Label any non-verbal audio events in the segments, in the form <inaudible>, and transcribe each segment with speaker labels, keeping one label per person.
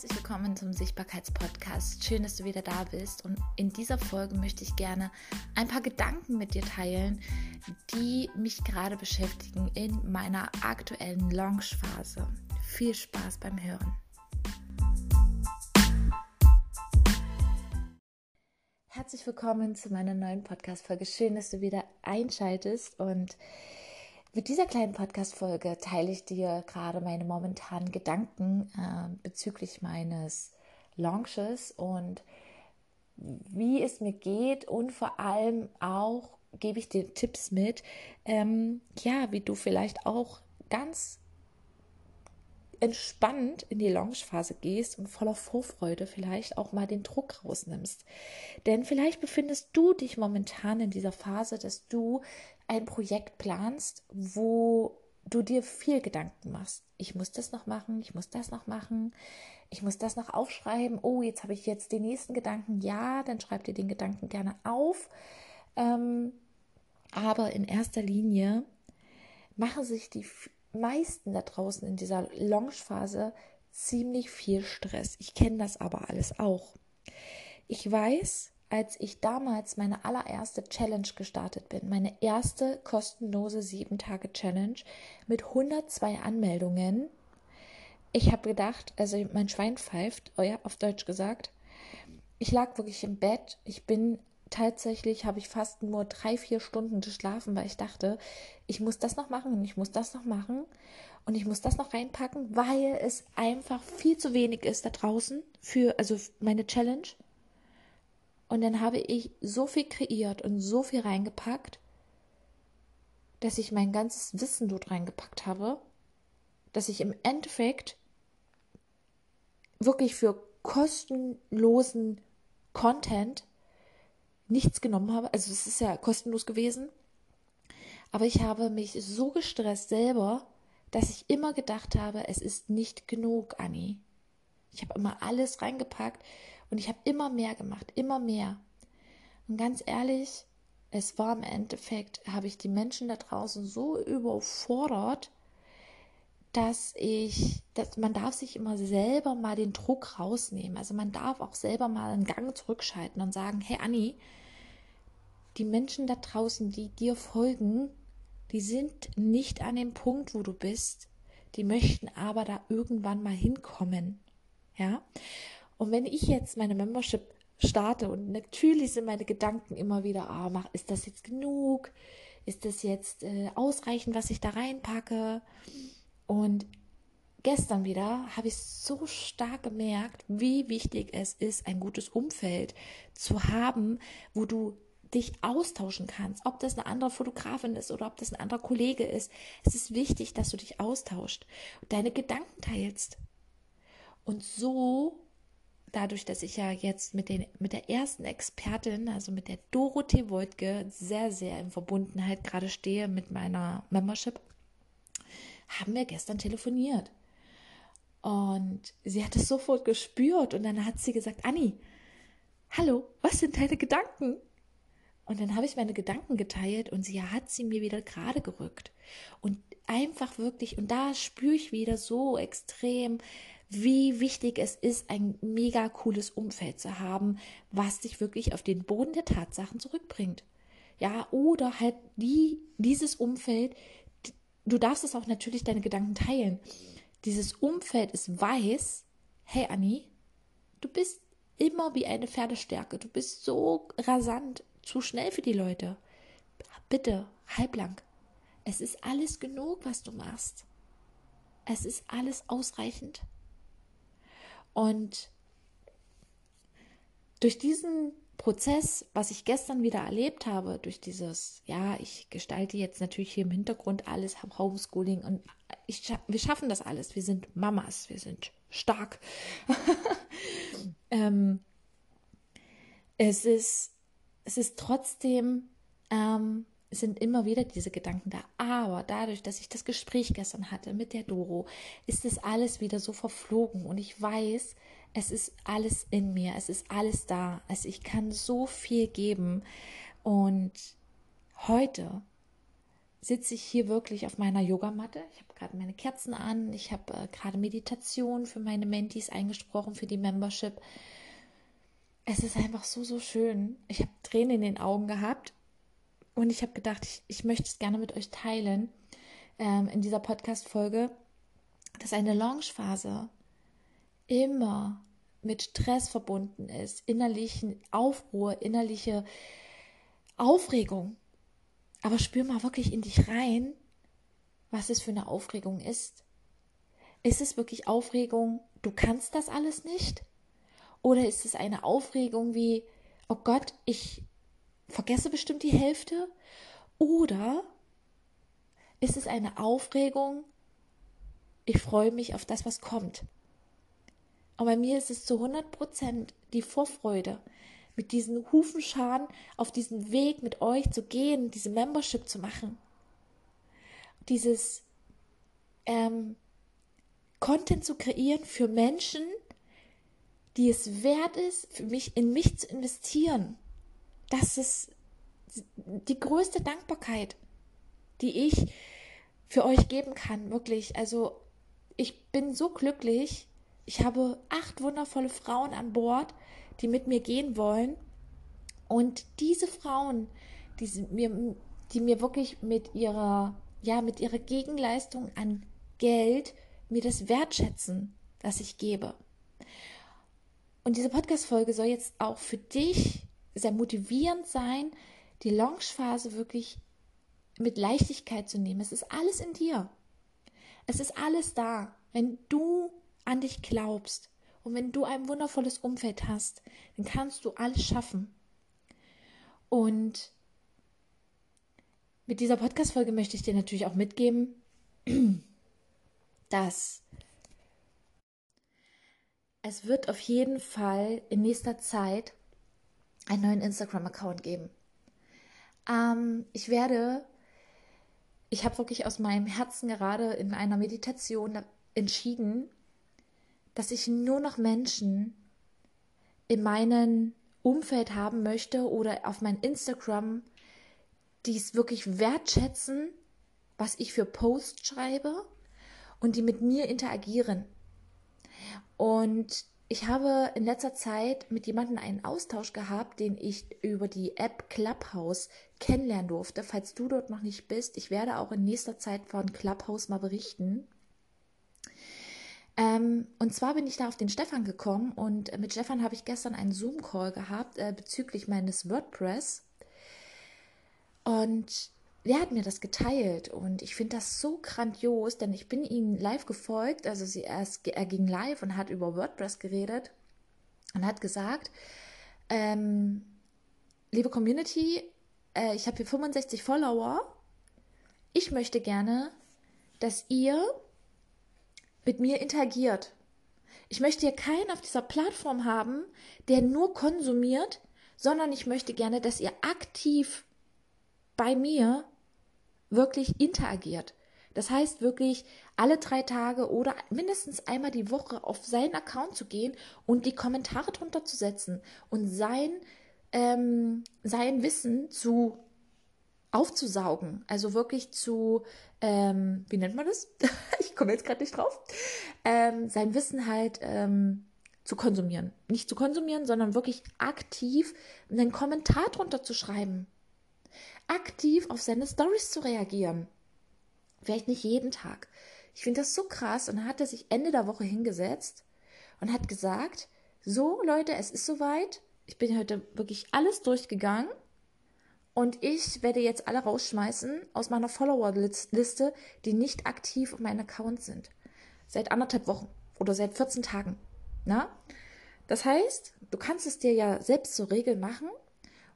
Speaker 1: Herzlich willkommen zum Sichtbarkeitspodcast. Schön, dass du wieder da bist. Und in dieser Folge möchte ich gerne ein paar Gedanken mit dir teilen, die mich gerade beschäftigen in meiner aktuellen Launchphase. Viel Spaß beim Hören. Herzlich willkommen zu meiner neuen Podcast-Folge. Schön, dass du wieder einschaltest und mit dieser kleinen Podcast-Folge teile ich dir gerade meine momentanen Gedanken äh, bezüglich meines Launches und wie es mir geht. Und vor allem auch gebe ich dir Tipps mit, ähm, ja, wie du vielleicht auch ganz entspannt in die Launchphase gehst und voller Vorfreude vielleicht auch mal den Druck rausnimmst. Denn vielleicht befindest du dich momentan in dieser Phase, dass du ein Projekt planst, wo du dir viel Gedanken machst. Ich muss das noch machen, ich muss das noch machen, ich muss das noch aufschreiben. Oh, jetzt habe ich jetzt den nächsten Gedanken. Ja, dann schreib dir den Gedanken gerne auf. Ähm, aber in erster Linie machen sich die meisten da draußen in dieser Launchphase ziemlich viel Stress. Ich kenne das aber alles auch. Ich weiß, als ich damals meine allererste Challenge gestartet bin, meine erste kostenlose 7-Tage-Challenge mit 102 Anmeldungen, ich habe gedacht, also mein Schwein pfeift, oh auf Deutsch gesagt, ich lag wirklich im Bett, ich bin tatsächlich habe ich fast nur drei, vier Stunden geschlafen, weil ich dachte, ich muss das noch machen und ich muss das noch machen und ich muss das noch reinpacken, weil es einfach viel zu wenig ist da draußen für, also meine Challenge. Und dann habe ich so viel kreiert und so viel reingepackt, dass ich mein ganzes Wissen dort reingepackt habe, dass ich im Endeffekt wirklich für kostenlosen Content nichts genommen habe. Also es ist ja kostenlos gewesen. Aber ich habe mich so gestresst selber, dass ich immer gedacht habe, es ist nicht genug, Anni. Ich habe immer alles reingepackt und ich habe immer mehr gemacht, immer mehr. Und ganz ehrlich, es war im Endeffekt, habe ich die Menschen da draußen so überfordert, dass ich, dass man darf sich immer selber mal den Druck rausnehmen. Also man darf auch selber mal einen Gang zurückschalten und sagen, hey Anni, die Menschen da draußen, die dir folgen, die sind nicht an dem Punkt, wo du bist. Die möchten aber da irgendwann mal hinkommen. Ja. Und wenn ich jetzt meine Membership starte und natürlich sind meine Gedanken immer wieder, ah, mach, ist das jetzt genug? Ist das jetzt äh, ausreichend, was ich da reinpacke? Und gestern wieder habe ich so stark gemerkt, wie wichtig es ist, ein gutes Umfeld zu haben, wo du dich austauschen kannst, ob das eine andere Fotografin ist oder ob das ein anderer Kollege ist. Es ist wichtig, dass du dich austauscht deine Gedanken teilst. Und so, dadurch, dass ich ja jetzt mit, den, mit der ersten Expertin, also mit der Dorothee Woltke, sehr, sehr in Verbundenheit gerade stehe mit meiner Membership, haben wir gestern telefoniert. Und sie hat es sofort gespürt und dann hat sie gesagt, Anni, hallo, was sind deine Gedanken? Und dann habe ich meine Gedanken geteilt und sie hat sie mir wieder gerade gerückt. Und einfach wirklich, und da spüre ich wieder so extrem, wie wichtig es ist, ein mega cooles Umfeld zu haben, was dich wirklich auf den Boden der Tatsachen zurückbringt. Ja, oder halt die, dieses Umfeld, du darfst es auch natürlich deine Gedanken teilen. Dieses Umfeld ist weiß, hey Anni, du bist immer wie eine Pferdestärke, du bist so rasant, zu schnell für die Leute. Bitte, halblang. Es ist alles genug, was du machst. Es ist alles ausreichend. Und durch diesen Prozess, was ich gestern wieder erlebt habe, durch dieses, ja, ich gestalte jetzt natürlich hier im Hintergrund alles, Homeschooling und ich, wir schaffen das alles. Wir sind Mamas, wir sind stark. <laughs> ähm, es ist es ist trotzdem, ähm, sind immer wieder diese Gedanken da. Aber dadurch, dass ich das Gespräch gestern hatte mit der Doro, ist es alles wieder so verflogen und ich weiß, es ist alles in mir, es ist alles da. Also ich kann so viel geben und heute sitze ich hier wirklich auf meiner Yogamatte. Ich habe gerade meine Kerzen an. Ich habe äh, gerade Meditation für meine Mentees eingesprochen, für die Membership. Es ist einfach so, so schön. Ich habe Tränen in den Augen gehabt und ich habe gedacht, ich, ich möchte es gerne mit euch teilen ähm, in dieser Podcast-Folge, dass eine Launchphase immer mit Stress verbunden ist, innerlichen Aufruhr, innerliche Aufregung. Aber spür mal wirklich in dich rein, was es für eine Aufregung ist. Ist es wirklich Aufregung, du kannst das alles nicht? Oder ist es eine Aufregung wie, oh Gott, ich vergesse bestimmt die Hälfte? Oder ist es eine Aufregung, ich freue mich auf das, was kommt? Und bei mir ist es zu 100 Prozent die Vorfreude, mit diesen Hufenscharen auf diesen Weg mit euch zu gehen, diese Membership zu machen. Dieses ähm, Content zu kreieren für Menschen, die es wert ist, für mich in mich zu investieren. Das ist die größte Dankbarkeit, die ich für euch geben kann, wirklich. Also ich bin so glücklich. Ich habe acht wundervolle Frauen an Bord, die mit mir gehen wollen. Und diese Frauen, die mir, die mir wirklich mit ihrer, ja, mit ihrer Gegenleistung an Geld mir das wertschätzen, das ich gebe. Und diese Podcast-Folge soll jetzt auch für dich sehr motivierend sein, die Launchphase wirklich mit Leichtigkeit zu nehmen. Es ist alles in dir. Es ist alles da. Wenn du an dich glaubst, und wenn du ein wundervolles Umfeld hast, dann kannst du alles schaffen. Und mit dieser Podcast-Folge möchte ich dir natürlich auch mitgeben, <clears throat> dass es wird auf jeden Fall in nächster Zeit einen neuen Instagram-Account geben. Ähm, ich werde, ich habe wirklich aus meinem Herzen gerade in einer Meditation entschieden, dass ich nur noch Menschen in meinem Umfeld haben möchte oder auf mein Instagram, die es wirklich wertschätzen, was ich für Posts schreibe und die mit mir interagieren. Und ich habe in letzter Zeit mit jemandem einen Austausch gehabt, den ich über die App Clubhouse kennenlernen durfte. Falls du dort noch nicht bist, ich werde auch in nächster Zeit von Clubhouse mal berichten. Ähm, und zwar bin ich da auf den Stefan gekommen und mit Stefan habe ich gestern einen Zoom-Call gehabt äh, bezüglich meines WordPress. Und der hat mir das geteilt und ich finde das so grandios, denn ich bin ihm live gefolgt. Also sie erst, er ging live und hat über WordPress geredet und hat gesagt, ähm, liebe Community, äh, ich habe hier 65 Follower. Ich möchte gerne, dass ihr mit mir interagiert. Ich möchte hier keinen auf dieser Plattform haben, der nur konsumiert, sondern ich möchte gerne, dass ihr aktiv bei mir wirklich interagiert. Das heißt wirklich alle drei Tage oder mindestens einmal die Woche auf seinen Account zu gehen und die Kommentare drunter zu setzen und sein, ähm, sein Wissen zu aufzusaugen, also wirklich zu, ähm, wie nennt man das? <laughs> ich komme jetzt gerade nicht drauf, ähm, sein Wissen halt ähm, zu konsumieren. Nicht zu konsumieren, sondern wirklich aktiv einen Kommentar drunter zu schreiben. Aktiv auf seine Stories zu reagieren. Vielleicht nicht jeden Tag. Ich finde das so krass. Und dann hat er sich Ende der Woche hingesetzt und hat gesagt, so Leute, es ist soweit. Ich bin heute wirklich alles durchgegangen und ich werde jetzt alle rausschmeißen aus meiner Follower-Liste, die nicht aktiv auf meinem Account sind. Seit anderthalb Wochen oder seit 14 Tagen. Na? Das heißt, du kannst es dir ja selbst zur Regel machen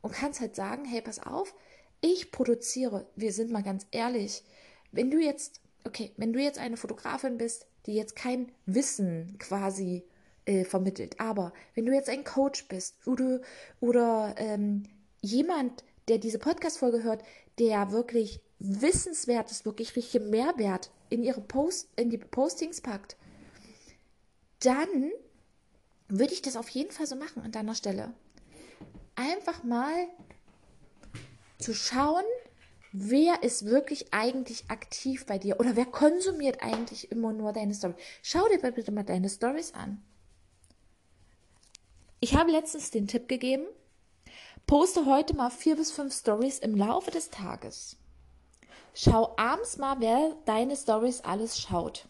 Speaker 1: und kannst halt sagen, hey, pass auf, ich produziere, wir sind mal ganz ehrlich, wenn du jetzt, okay, wenn du jetzt eine Fotografin bist, die jetzt kein Wissen quasi äh, vermittelt, aber wenn du jetzt ein Coach bist oder, oder ähm, jemand, der diese Podcast-Folge hört, der wirklich wissenswertes, wirklich richtig Mehrwert in ihre Post, in die Postings packt, dann würde ich das auf jeden Fall so machen an deiner Stelle. Einfach mal zu schauen, wer ist wirklich eigentlich aktiv bei dir oder wer konsumiert eigentlich immer nur deine Story. Schau dir bitte mal deine Stories an. Ich habe letztens den Tipp gegeben, poste heute mal vier bis fünf Stories im Laufe des Tages. Schau abends mal, wer deine Stories alles schaut.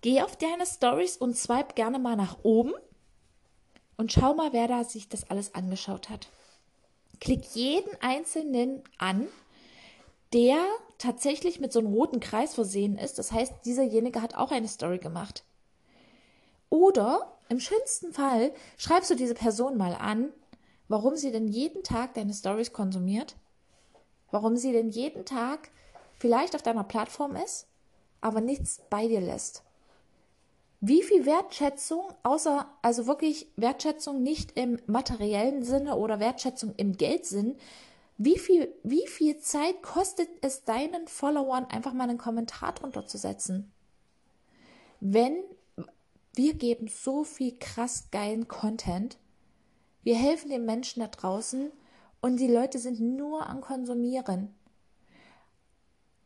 Speaker 1: Geh auf deine Stories und swipe gerne mal nach oben und schau mal, wer da sich das alles angeschaut hat. Klick jeden einzelnen an, der tatsächlich mit so einem roten Kreis versehen ist. Das heißt, dieserjenige hat auch eine Story gemacht. Oder im schönsten Fall schreibst du diese Person mal an, warum sie denn jeden Tag deine Stories konsumiert, warum sie denn jeden Tag vielleicht auf deiner Plattform ist, aber nichts bei dir lässt wie viel Wertschätzung, außer, also wirklich Wertschätzung nicht im materiellen Sinne oder Wertschätzung im Geldsinn, wie viel, wie viel Zeit kostet es deinen Followern, einfach mal einen Kommentar drunter zu setzen? Wenn wir geben so viel krass geilen Content, wir helfen den Menschen da draußen und die Leute sind nur am Konsumieren.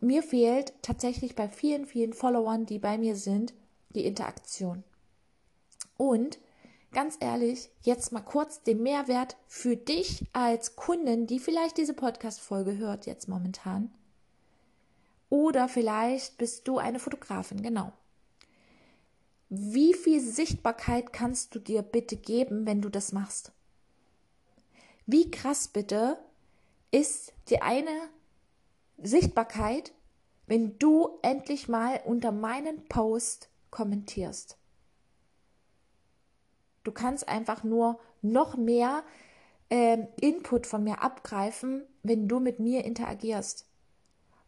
Speaker 1: Mir fehlt tatsächlich bei vielen, vielen Followern, die bei mir sind, die Interaktion. Und ganz ehrlich, jetzt mal kurz den Mehrwert für dich als Kundin, die vielleicht diese Podcast-Folge hört, jetzt momentan. Oder vielleicht bist du eine Fotografin, genau. Wie viel Sichtbarkeit kannst du dir bitte geben, wenn du das machst? Wie krass bitte ist die eine Sichtbarkeit, wenn du endlich mal unter meinen Post kommentierst. Du kannst einfach nur noch mehr äh, Input von mir abgreifen, wenn du mit mir interagierst.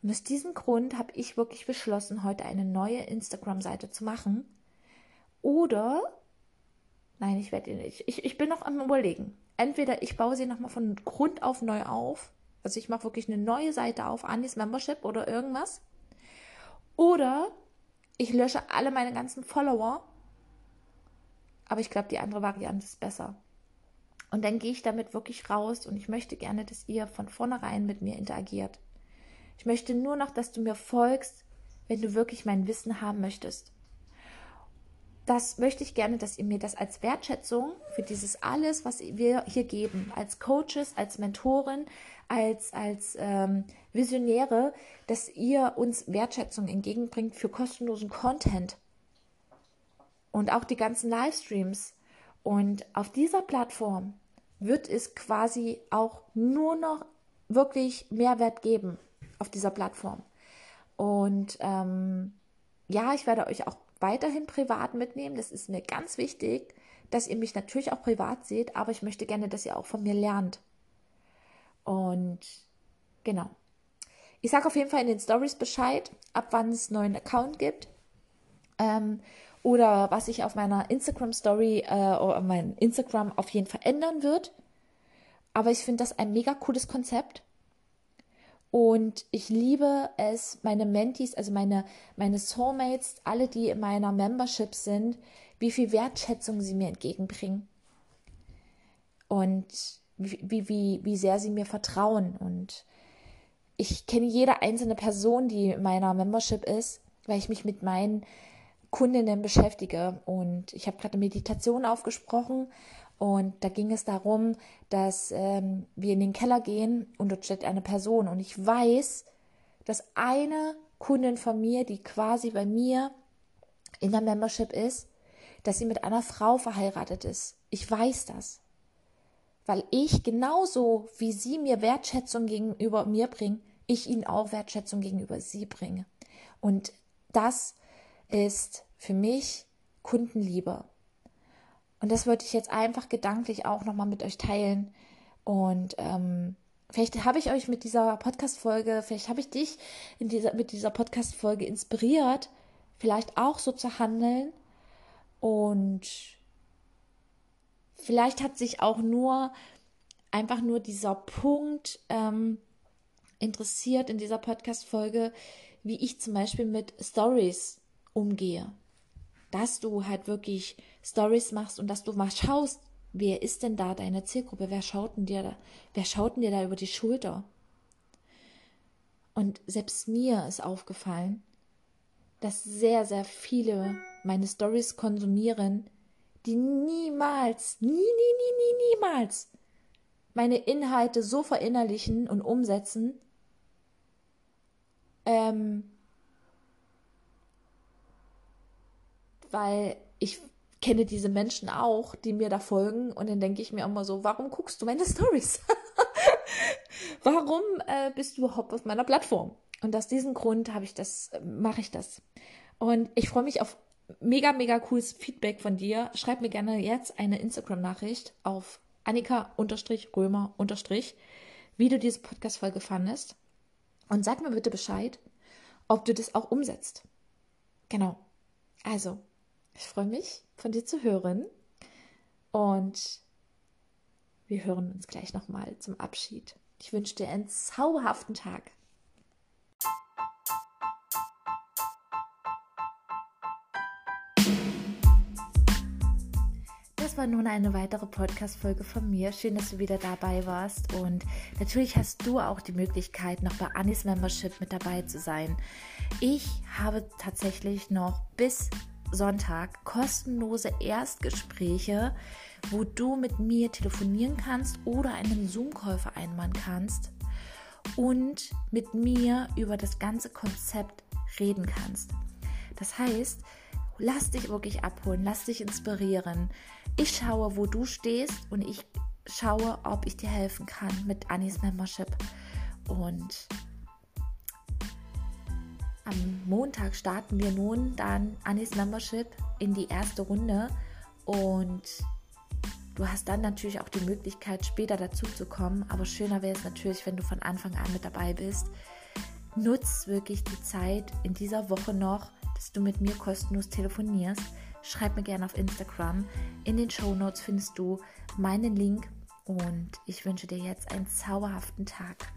Speaker 1: Und aus diesem Grund habe ich wirklich beschlossen, heute eine neue Instagram-Seite zu machen. Oder, nein, ich werde nicht. Ich, ich bin noch am Überlegen. Entweder ich baue sie nochmal von Grund auf neu auf. Also ich mache wirklich eine neue Seite auf, Anis Membership oder irgendwas. Oder ich lösche alle meine ganzen Follower. Aber ich glaube, die andere Variante ist besser. Und dann gehe ich damit wirklich raus und ich möchte gerne, dass ihr von vornherein mit mir interagiert. Ich möchte nur noch, dass du mir folgst, wenn du wirklich mein Wissen haben möchtest. Das möchte ich gerne, dass ihr mir das als Wertschätzung für dieses alles, was wir hier geben, als Coaches, als Mentoren, als, als ähm, Visionäre, dass ihr uns Wertschätzung entgegenbringt für kostenlosen Content und auch die ganzen Livestreams. Und auf dieser Plattform wird es quasi auch nur noch wirklich Mehrwert geben auf dieser Plattform. Und ähm, ja, ich werde euch auch weiterhin privat mitnehmen. Das ist mir ganz wichtig, dass ihr mich natürlich auch privat seht, aber ich möchte gerne, dass ihr auch von mir lernt. Und genau. Ich sage auf jeden Fall in den Stories Bescheid, ab wann es neuen Account gibt. Ähm, oder was sich auf meiner Instagram Story äh, oder mein Instagram auf jeden Fall ändern wird. Aber ich finde das ein mega cooles Konzept. Und ich liebe es, meine Mentees, also meine, meine Soulmates, alle, die in meiner Membership sind, wie viel Wertschätzung sie mir entgegenbringen. Und wie, wie, wie sehr sie mir vertrauen. Und ich kenne jede einzelne Person, die in meiner Membership ist, weil ich mich mit meinen Kundinnen beschäftige. Und ich habe gerade Meditation aufgesprochen und da ging es darum, dass ähm, wir in den Keller gehen und dort steht eine Person. Und ich weiß, dass eine Kundin von mir, die quasi bei mir in der Membership ist, dass sie mit einer Frau verheiratet ist. Ich weiß das weil ich genauso wie sie mir Wertschätzung gegenüber mir bringen, ich ihnen auch Wertschätzung gegenüber sie bringe. Und das ist für mich Kundenliebe. Und das wollte ich jetzt einfach gedanklich auch nochmal mit euch teilen. Und ähm, vielleicht habe ich euch mit dieser Podcast-Folge, vielleicht habe ich dich in dieser, mit dieser Podcast-Folge inspiriert, vielleicht auch so zu handeln. Und Vielleicht hat sich auch nur einfach nur dieser Punkt ähm, interessiert in dieser Podcast-Folge, wie ich zum Beispiel mit Stories umgehe. Dass du halt wirklich Stories machst und dass du mal schaust, wer ist denn da deine Zielgruppe? Wer schaut denn dir da, wer schaut denn dir da über die Schulter? Und selbst mir ist aufgefallen, dass sehr, sehr viele meine Stories konsumieren, die niemals, nie, nie, nie, nie, niemals meine Inhalte so verinnerlichen und umsetzen, ähm, weil ich kenne diese Menschen auch, die mir da folgen und dann denke ich mir immer so, warum guckst du meine <laughs> Stories? warum äh, bist du überhaupt auf meiner Plattform? Und aus diesem Grund habe ich das, mache ich das. Und ich freue mich auf mega, mega cooles Feedback von dir. Schreib mir gerne jetzt eine Instagram-Nachricht auf Annika-Römer- wie du diese Podcast-Folge fandest. Und sag mir bitte Bescheid, ob du das auch umsetzt. Genau. Also, ich freue mich, von dir zu hören. Und wir hören uns gleich nochmal zum Abschied. Ich wünsche dir einen zauberhaften Tag. Das war nun eine weitere Podcast-Folge von mir. Schön, dass du wieder dabei warst. Und natürlich hast du auch die Möglichkeit, noch bei Anis Membership mit dabei zu sein. Ich habe tatsächlich noch bis Sonntag kostenlose Erstgespräche, wo du mit mir telefonieren kannst oder einen Zoom-Call vereinbaren kannst und mit mir über das ganze Konzept reden kannst. Das heißt, lass dich wirklich abholen, lass dich inspirieren. Ich schaue, wo du stehst und ich schaue, ob ich dir helfen kann mit Annis Membership. Und am Montag starten wir nun dann Annis Membership in die erste Runde und du hast dann natürlich auch die Möglichkeit, später dazu zu kommen. Aber schöner wäre es natürlich, wenn du von Anfang an mit dabei bist. Nutz wirklich die Zeit in dieser Woche noch, dass du mit mir kostenlos telefonierst schreib mir gerne auf Instagram. In den Show Notes findest du meinen Link und ich wünsche dir jetzt einen zauberhaften Tag.